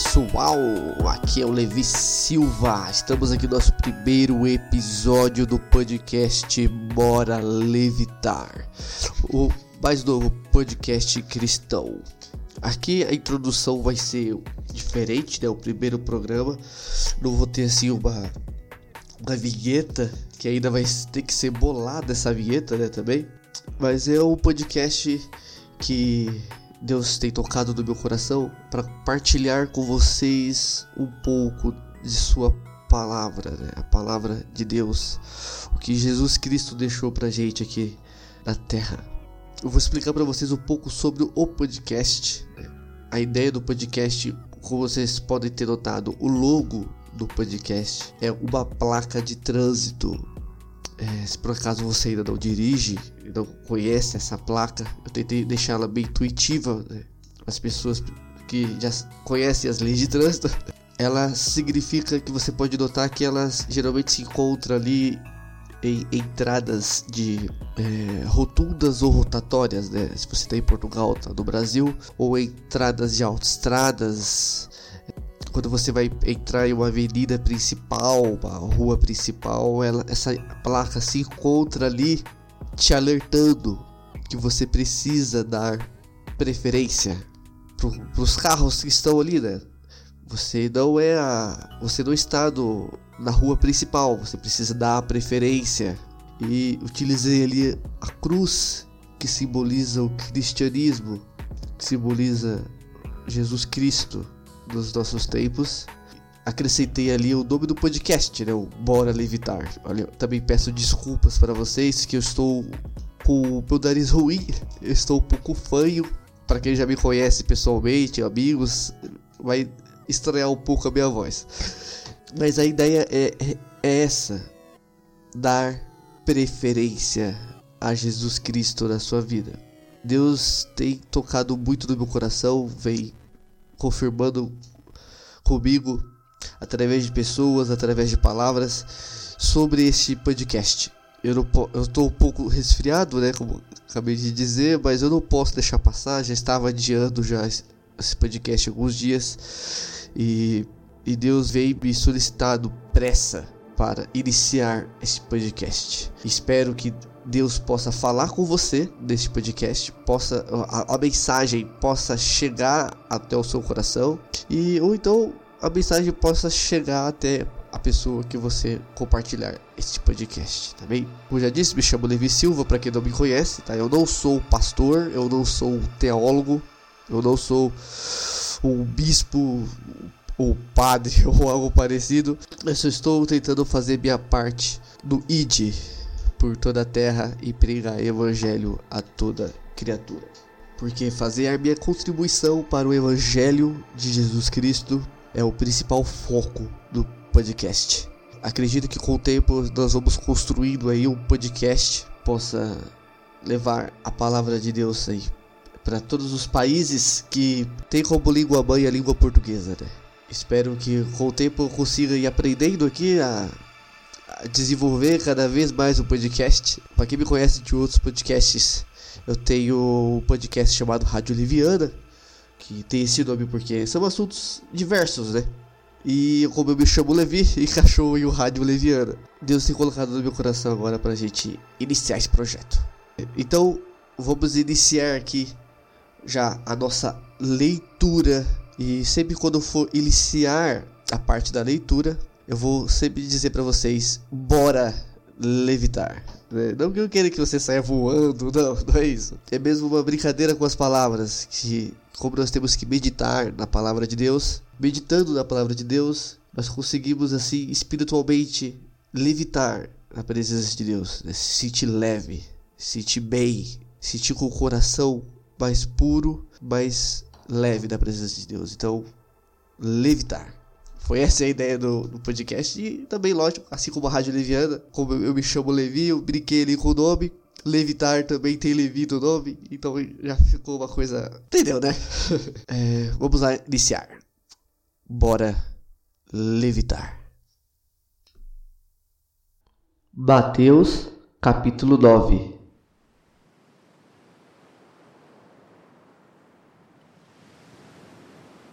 Pessoal, aqui é o Levi Silva. Estamos aqui no nosso primeiro episódio do podcast Bora Levitar, o mais novo podcast cristão. Aqui a introdução vai ser diferente, né? O primeiro programa não vou ter assim uma uma vinheta que ainda vai ter que ser bolada essa vinheta, né? Também, mas é um podcast que Deus tem tocado no meu coração para partilhar com vocês um pouco de Sua palavra, né? a palavra de Deus, o que Jesus Cristo deixou para gente aqui na Terra. Eu vou explicar para vocês um pouco sobre o podcast. A ideia do podcast, como vocês podem ter notado, o logo do podcast é uma placa de trânsito. É, se por acaso você ainda não dirige, não conhece essa placa, eu tentei deixá-la bem intuitiva. Né? As pessoas que já conhecem as leis de trânsito, ela significa que você pode notar que elas geralmente se encontram ali em entradas de é, rotundas ou rotatórias, né? Se você está em Portugal, tá no Brasil, ou entradas de autoestradas, quando você vai entrar em uma avenida principal, uma rua principal, ela, essa placa se encontra ali te alertando que você precisa dar preferência para os carros que estão ali, né? Você não é a, você não está no, na rua principal, você precisa dar preferência. E utilizei ali a cruz que simboliza o cristianismo, que simboliza Jesus Cristo dos nossos tempos. Acrescentei ali o nome do podcast, né? O Bora Levitar. Olha, também peço desculpas para vocês que eu estou com o meu nariz ruim, eu estou um pouco fanho. Para quem já me conhece pessoalmente, amigos, vai estranhar um pouco a minha voz. Mas a ideia é, é, é essa: dar preferência a Jesus Cristo na sua vida. Deus tem tocado muito no meu coração, vem confirmando comigo através de pessoas, através de palavras sobre este podcast. Eu estou um pouco resfriado, né, como acabei de dizer, mas eu não posso deixar passar. Já estava adiando já esse podcast alguns dias e, e Deus veio me solicitado pressa para iniciar esse podcast. Espero que Deus possa falar com você neste podcast, possa a, a, mensagem possa chegar até o seu coração e ou então a mensagem possa chegar até a pessoa que você compartilhar este podcast, tá bem? Como já disse, me chamo Levi Silva, para quem não me conhece, tá? Eu não sou pastor, eu não sou teólogo, eu não sou um bispo ou padre ou algo parecido. Eu só estou tentando fazer minha parte do ID por toda a terra e pregar evangelho a toda criatura. Porque fazer a minha contribuição para o evangelho de Jesus Cristo é o principal foco do podcast. Acredito que com o tempo nós vamos construindo aí um podcast possa levar a palavra de Deus aí para todos os países que têm como língua mãe a língua portuguesa, né? Espero que com o tempo eu consiga ir aprendendo aqui a desenvolver cada vez mais o podcast. Para quem me conhece de outros podcasts, eu tenho um podcast chamado Rádio Liviana, que tem esse nome porque são assuntos diversos, né? E como eu me chamo Levi, encaixou em o Rádio Leviana. Deus tem colocado no meu coração agora pra gente iniciar esse projeto. Então, vamos iniciar aqui já a nossa leitura e sempre quando for iniciar a parte da leitura, eu vou sempre dizer para vocês: bora levitar. Né? Não que eu queira que você saia voando, não, não é isso. É mesmo uma brincadeira com as palavras, que como nós temos que meditar na palavra de Deus, meditando na palavra de Deus, nós conseguimos assim espiritualmente levitar na presença de Deus, né? se sentir leve, se sentir bem, se sentir com o coração mais puro, mais leve da presença de Deus. Então, levitar. Foi essa a ideia do, do, podcast. E também, lógico, assim como a Rádio Leviana, como eu, eu me chamo Levi, eu brinquei ali com o nome. Levitar também tem Levi no nome, então já ficou uma coisa. Entendeu, né? é, vamos lá iniciar. Bora levitar. Mateus, capítulo 9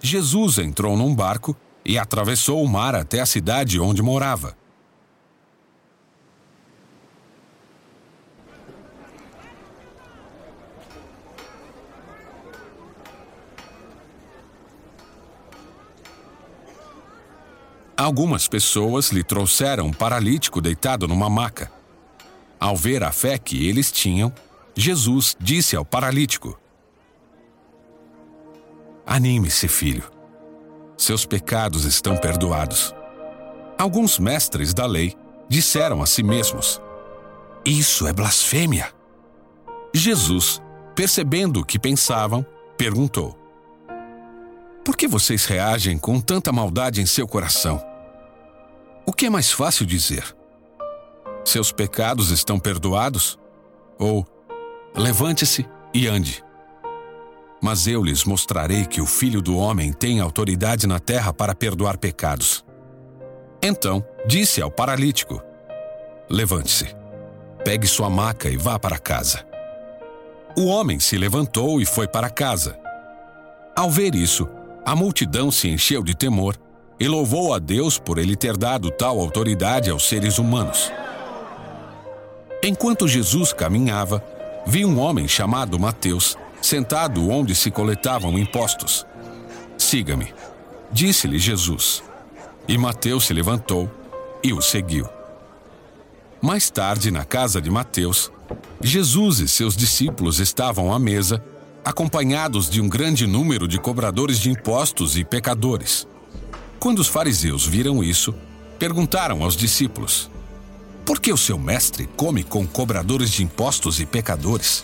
Jesus entrou num barco e atravessou o mar até a cidade onde morava. Algumas pessoas lhe trouxeram um paralítico deitado numa maca. Ao ver a fé que eles tinham, Jesus disse ao paralítico: Anime-se, filho. Seus pecados estão perdoados. Alguns mestres da lei disseram a si mesmos: Isso é blasfêmia. Jesus, percebendo o que pensavam, perguntou: Por que vocês reagem com tanta maldade em seu coração? O que é mais fácil dizer? Seus pecados estão perdoados? Ou levante-se e ande? Mas eu lhes mostrarei que o Filho do Homem tem autoridade na terra para perdoar pecados. Então disse ao paralítico: Levante-se, pegue sua maca e vá para casa. O homem se levantou e foi para casa. Ao ver isso, a multidão se encheu de temor e louvou a Deus por ele ter dado tal autoridade aos seres humanos. Enquanto Jesus caminhava, viu um homem chamado Mateus sentado onde se coletavam impostos. Siga-me, disse-lhe Jesus. E Mateus se levantou e o seguiu. Mais tarde, na casa de Mateus, Jesus e seus discípulos estavam à mesa, acompanhados de um grande número de cobradores de impostos e pecadores. Quando os fariseus viram isso, perguntaram aos discípulos: Por que o seu mestre come com cobradores de impostos e pecadores?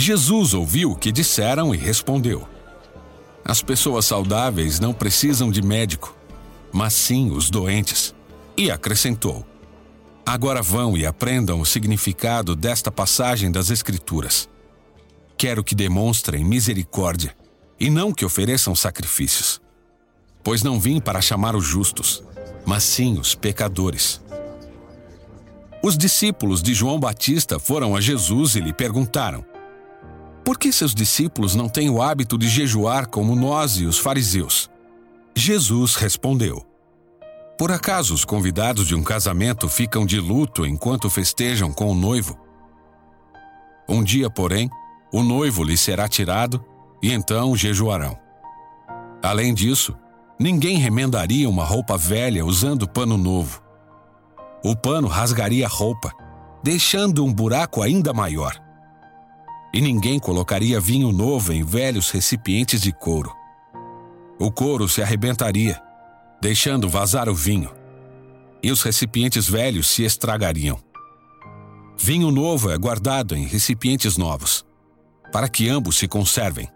Jesus ouviu o que disseram e respondeu: As pessoas saudáveis não precisam de médico, mas sim os doentes. E acrescentou: Agora vão e aprendam o significado desta passagem das Escrituras. Quero que demonstrem misericórdia e não que ofereçam sacrifícios. Pois não vim para chamar os justos, mas sim os pecadores. Os discípulos de João Batista foram a Jesus e lhe perguntaram: por que seus discípulos não têm o hábito de jejuar como nós e os fariseus? Jesus respondeu: Por acaso os convidados de um casamento ficam de luto enquanto festejam com o noivo? Um dia, porém, o noivo lhe será tirado e então jejuarão. Além disso, ninguém remendaria uma roupa velha usando pano novo. O pano rasgaria a roupa, deixando um buraco ainda maior e ninguém colocaria vinho novo em velhos recipientes de couro. O couro se arrebentaria, deixando vazar o vinho, e os recipientes velhos se estragariam. Vinho novo é guardado em recipientes novos, para que ambos se conservem.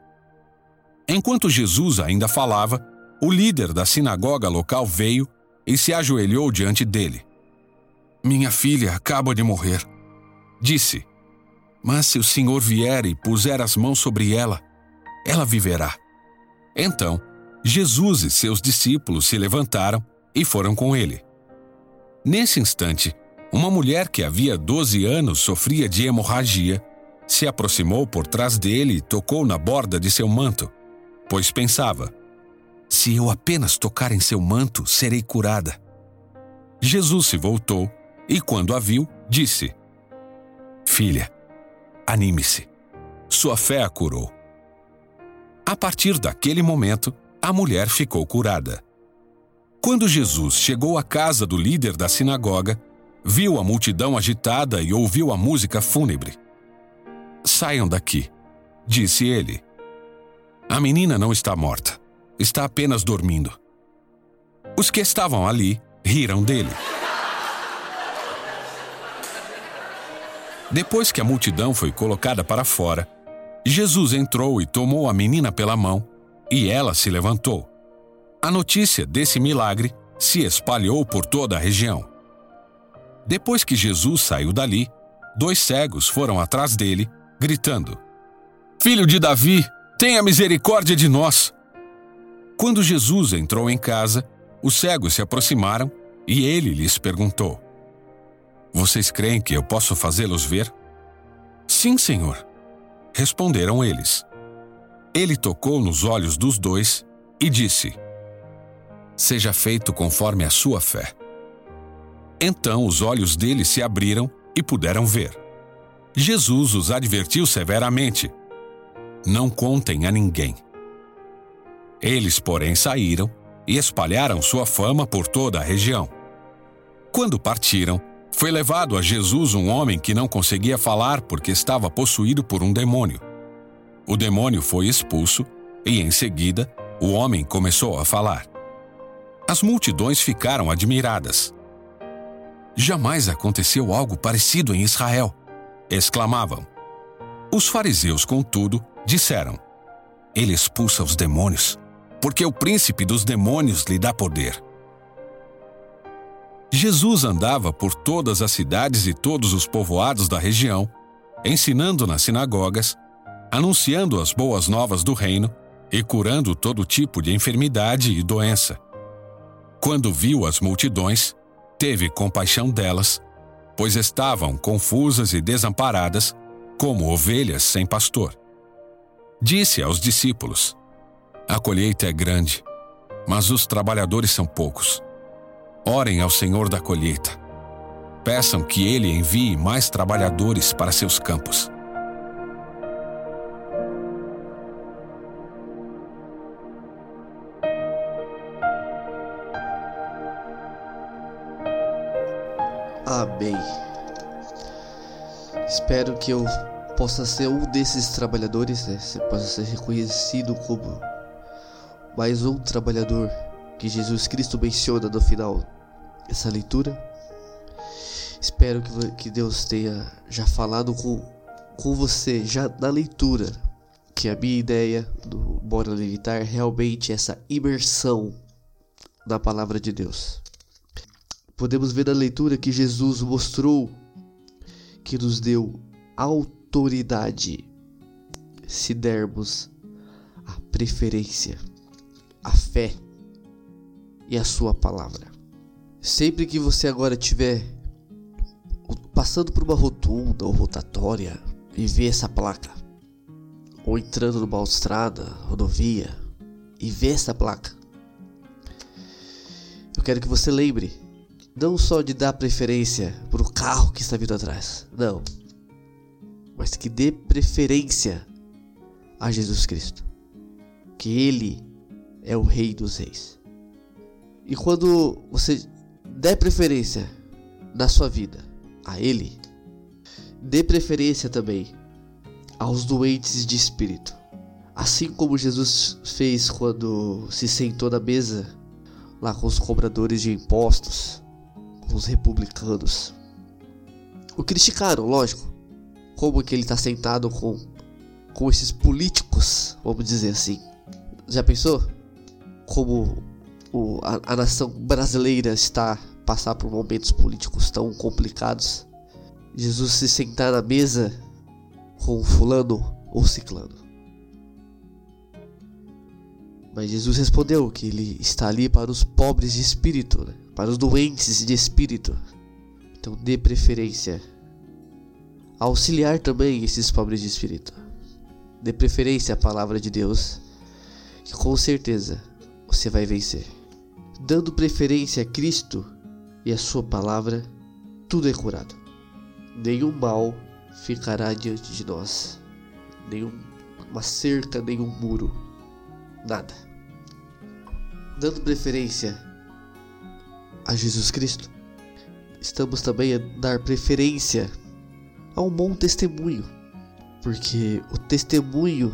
Enquanto Jesus ainda falava, o líder da sinagoga local veio e se ajoelhou diante dele. Minha filha acaba de morrer, disse mas se o Senhor vier e puser as mãos sobre ela, ela viverá. Então, Jesus e seus discípulos se levantaram e foram com ele. Nesse instante, uma mulher que havia 12 anos sofria de hemorragia se aproximou por trás dele e tocou na borda de seu manto, pois pensava: se eu apenas tocar em seu manto, serei curada. Jesus se voltou e, quando a viu, disse: Filha, Anime-se. Sua fé a curou. A partir daquele momento, a mulher ficou curada. Quando Jesus chegou à casa do líder da sinagoga, viu a multidão agitada e ouviu a música fúnebre. Saiam daqui, disse ele. A menina não está morta, está apenas dormindo. Os que estavam ali riram dele. Depois que a multidão foi colocada para fora, Jesus entrou e tomou a menina pela mão, e ela se levantou. A notícia desse milagre se espalhou por toda a região. Depois que Jesus saiu dali, dois cegos foram atrás dele, gritando: Filho de Davi, tenha misericórdia de nós! Quando Jesus entrou em casa, os cegos se aproximaram e ele lhes perguntou: vocês creem que eu posso fazê-los ver? Sim, senhor. Responderam eles. Ele tocou nos olhos dos dois e disse: Seja feito conforme a sua fé. Então os olhos deles se abriram e puderam ver. Jesus os advertiu severamente: Não contem a ninguém. Eles, porém, saíram e espalharam sua fama por toda a região. Quando partiram, foi levado a Jesus um homem que não conseguia falar porque estava possuído por um demônio. O demônio foi expulso e, em seguida, o homem começou a falar. As multidões ficaram admiradas. Jamais aconteceu algo parecido em Israel, exclamavam. Os fariseus, contudo, disseram: Ele expulsa os demônios, porque o príncipe dos demônios lhe dá poder. Jesus andava por todas as cidades e todos os povoados da região, ensinando nas sinagogas, anunciando as boas novas do reino e curando todo tipo de enfermidade e doença. Quando viu as multidões, teve compaixão delas, pois estavam confusas e desamparadas, como ovelhas sem pastor. Disse aos discípulos: A colheita é grande, mas os trabalhadores são poucos. Orem ao Senhor da colheita. Peçam que ele envie mais trabalhadores para seus campos. Amém. Espero que eu possa ser um desses trabalhadores, né? Você possa ser reconhecido como mais um trabalhador que Jesus Cristo menciona no final dessa leitura. Espero que, que Deus tenha já falado com, com você, já na leitura, que a minha ideia do Bora Levitar é realmente essa imersão na palavra de Deus. Podemos ver na leitura que Jesus mostrou que nos deu autoridade se dermos a preferência, a fé e a sua palavra. Sempre que você agora estiver passando por uma rotunda ou rotatória e ver essa placa, ou entrando numa estrada, rodovia e ver essa placa, eu quero que você lembre não só de dar preferência para o carro que está vindo atrás, não, mas que dê preferência a Jesus Cristo, que Ele é o Rei dos Reis. E quando você der preferência na sua vida a Ele, dê preferência também aos doentes de espírito. Assim como Jesus fez quando se sentou na mesa lá com os cobradores de impostos, com os republicanos. O criticaram, lógico. Como que ele está sentado com, com esses políticos, vamos dizer assim. Já pensou? Como o, a, a nação brasileira está passar por momentos políticos tão complicados. Jesus se sentar na mesa com fulano ou ciclano. Mas Jesus respondeu que ele está ali para os pobres de espírito, né? para os doentes de espírito. Então dê preferência a auxiliar também esses pobres de espírito. Dê preferência à palavra de Deus, que com certeza você vai vencer dando preferência a Cristo e a Sua palavra, tudo é curado. Nenhum mal ficará diante de nós, nenhuma cerca, nenhum muro, nada. Dando preferência a Jesus Cristo, estamos também a dar preferência a um bom testemunho, porque o testemunho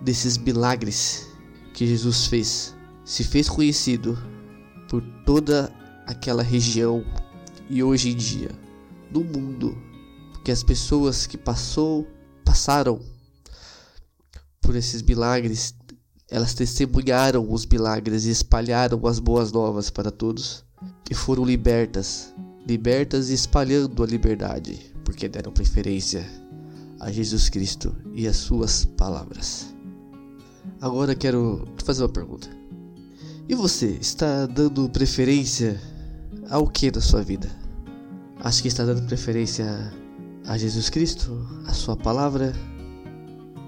desses milagres que Jesus fez se fez conhecido por toda aquela região e hoje em dia no mundo, porque as pessoas que passou, passaram por esses milagres, elas testemunharam os milagres e espalharam as boas novas para todos e foram libertas, libertas e espalhando a liberdade, porque deram preferência a Jesus Cristo e as suas palavras. Agora quero te fazer uma pergunta. E você, está dando preferência ao que na sua vida? Acho que está dando preferência a Jesus Cristo, a sua palavra?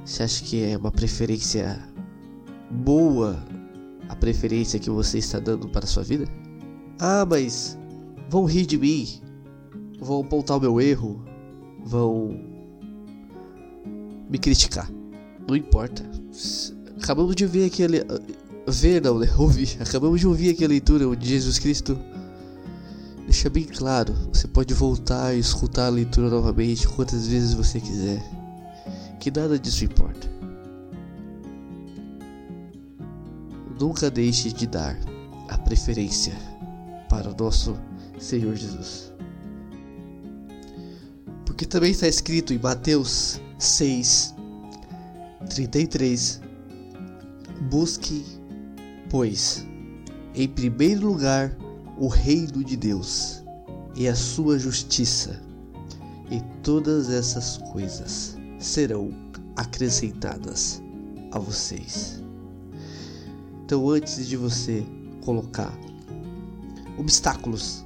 Você acha que é uma preferência boa a preferência que você está dando para a sua vida? Ah, mas vão rir de mim, vão apontar o meu erro, vão me criticar. Não importa. Acabamos de ver aquele. Ver não, né? Ouvir. Acabamos de ouvir aqui a leitura onde Jesus Cristo deixa bem claro. Você pode voltar e escutar a leitura novamente quantas vezes você quiser. Que nada disso importa. Nunca deixe de dar a preferência para o nosso Senhor Jesus. Porque também está escrito em Mateus 6, 33: Busque, pois, em primeiro lugar o reino de Deus e a sua justiça, e todas essas coisas serão acrescentadas a vocês. Então, antes de você colocar obstáculos,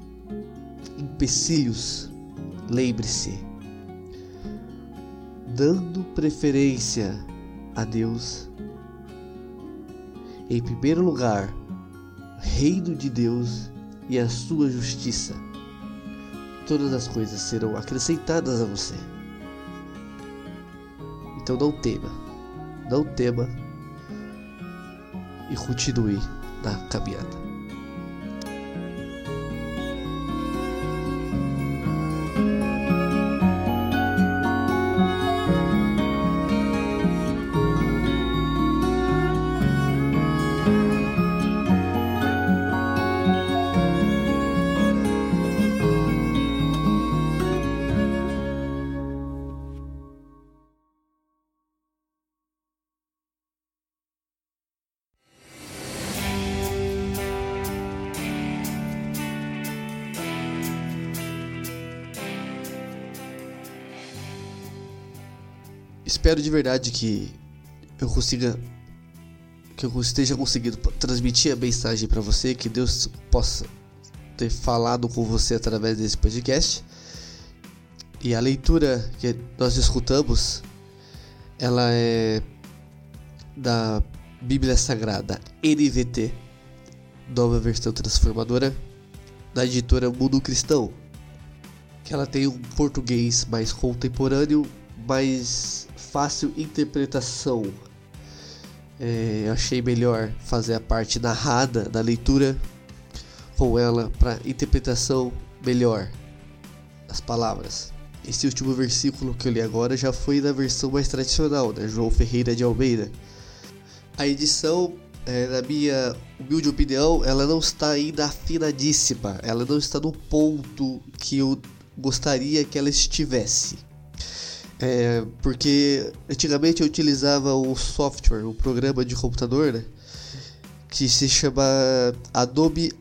empecilhos, lembre-se, dando preferência a Deus, em primeiro lugar, reino de Deus e a sua justiça, todas as coisas serão acrescentadas a você. Então não tema, não tema e continue na caminhada. Espero de verdade que eu consiga que eu esteja conseguindo transmitir a mensagem para você, que Deus possa ter falado com você através desse podcast. E a leitura que nós escutamos, ela é da Bíblia Sagrada NVT, nova versão transformadora, da editora Mundo Cristão, que ela tem um português mais contemporâneo, mais fácil interpretação. É, eu achei melhor fazer a parte narrada da leitura com ela para interpretação melhor das palavras. Esse último versículo que eu li agora já foi da versão mais tradicional, né? João Ferreira de Almeida. A edição, é, na minha humilde opinião, ela não está ainda afinadíssima, ela não está no ponto que eu gostaria que ela estivesse. É, porque antigamente eu utilizava o software, o programa de computador, né, que se chama Adobe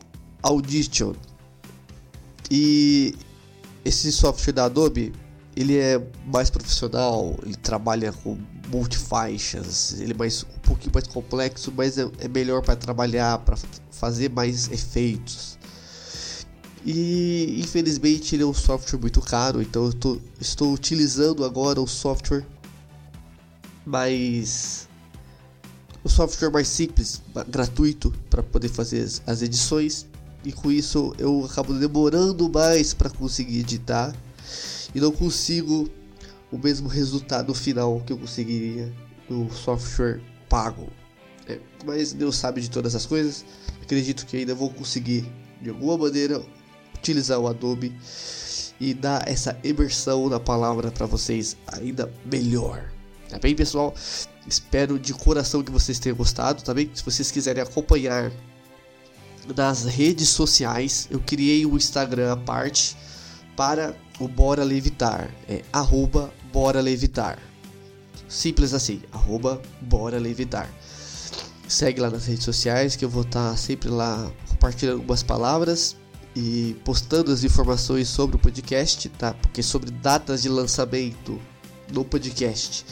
Audition. E esse software da Adobe, ele é mais profissional, ele trabalha com multifaixas, ele é mais, um pouquinho mais complexo, mas é, é melhor para trabalhar, para fazer mais efeitos. E infelizmente ele é um software muito caro, então eu tô, estou utilizando agora o software mais. o software mais simples, gratuito, para poder fazer as edições. E com isso eu acabo demorando mais para conseguir editar e não consigo o mesmo resultado final que eu conseguiria no software pago. É, mas Deus sabe de todas as coisas. Acredito que ainda vou conseguir de alguma maneira utilizar o Adobe e dar essa imersão da palavra para vocês ainda melhor. Tá bem, pessoal? Espero de coração que vocês tenham gostado, tá bem? Se vocês quiserem acompanhar nas redes sociais, eu criei um Instagram à parte para o Bora Levitar. É arroba Bora Levitar. Simples assim, arroba Bora Levitar. Segue lá nas redes sociais que eu vou estar tá sempre lá compartilhando algumas palavras e postando as informações sobre o podcast, tá? Porque sobre datas de lançamento do podcast,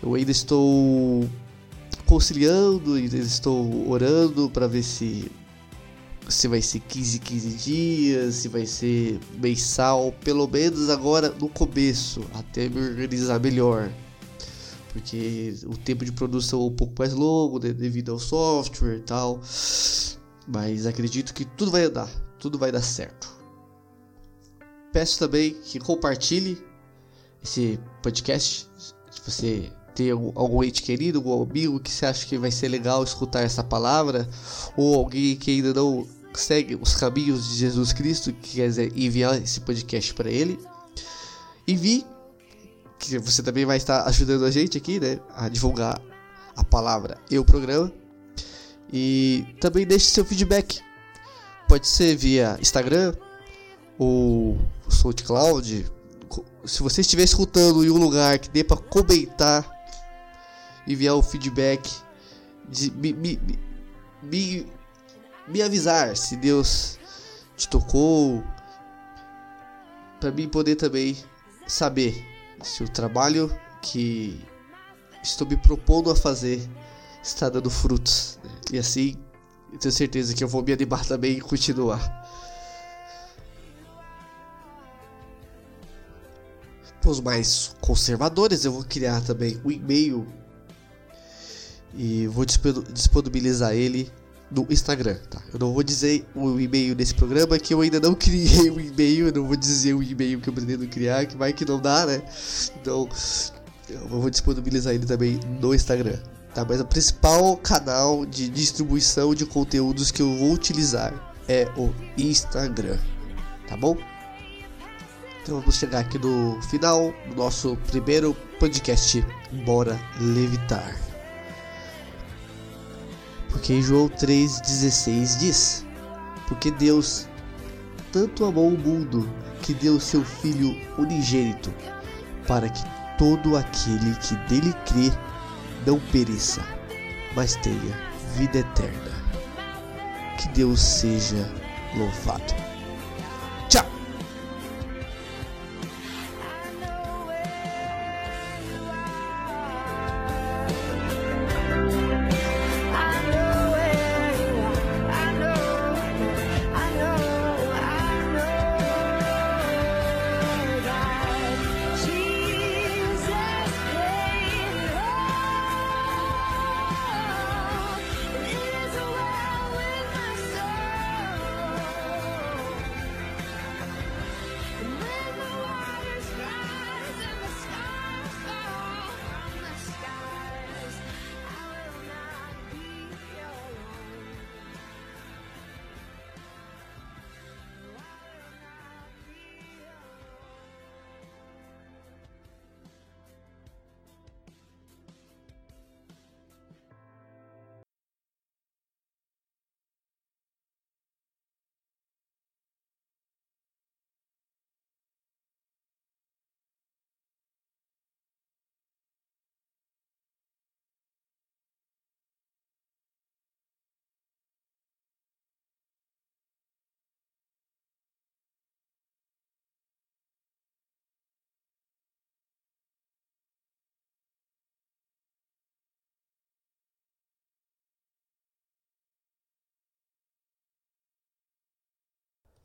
eu ainda estou conciliando, ainda estou orando para ver se se vai ser 15 15 dias, se vai ser mensal, pelo menos agora no começo, até me organizar melhor. porque o tempo de produção é um pouco mais longo né, devido ao software e tal. Mas acredito que tudo vai andar, tudo vai dar certo. Peço também que compartilhe esse podcast. Se você tem algum ente querido, algum amigo que você acha que vai ser legal escutar essa palavra, ou alguém que ainda não segue os caminhos de Jesus Cristo, que quiser enviar esse podcast para ele, envie, que você também vai estar ajudando a gente aqui, né, a divulgar a palavra e o programa. E também deixe seu feedback. Pode ser via Instagram ou SoundCloud. Se você estiver escutando em um lugar que dê para comentar, enviar o feedback, de, me, me, me, me avisar se Deus te tocou, para mim poder também saber se o trabalho que estou me propondo a fazer está dando frutos. E assim, eu tenho certeza que eu vou me animar também e continuar. Para os mais conservadores, eu vou criar também um e-mail e vou disponibilizar ele no Instagram, tá? Eu não vou dizer o e-mail desse programa que eu ainda não criei o e-mail, eu não vou dizer o e-mail que eu pretendo criar, que vai que não dá, né? Então, eu vou disponibilizar ele também no Instagram, tá? Mas o principal canal de distribuição de conteúdos que eu vou utilizar é o Instagram, tá bom? Então vamos chegar aqui no final do nosso primeiro podcast Bora Levitar. Porque João 3,16 diz: Porque Deus tanto amou o mundo que deu seu Filho unigênito, para que todo aquele que dele crê não pereça, mas tenha vida eterna. Que Deus seja louvado.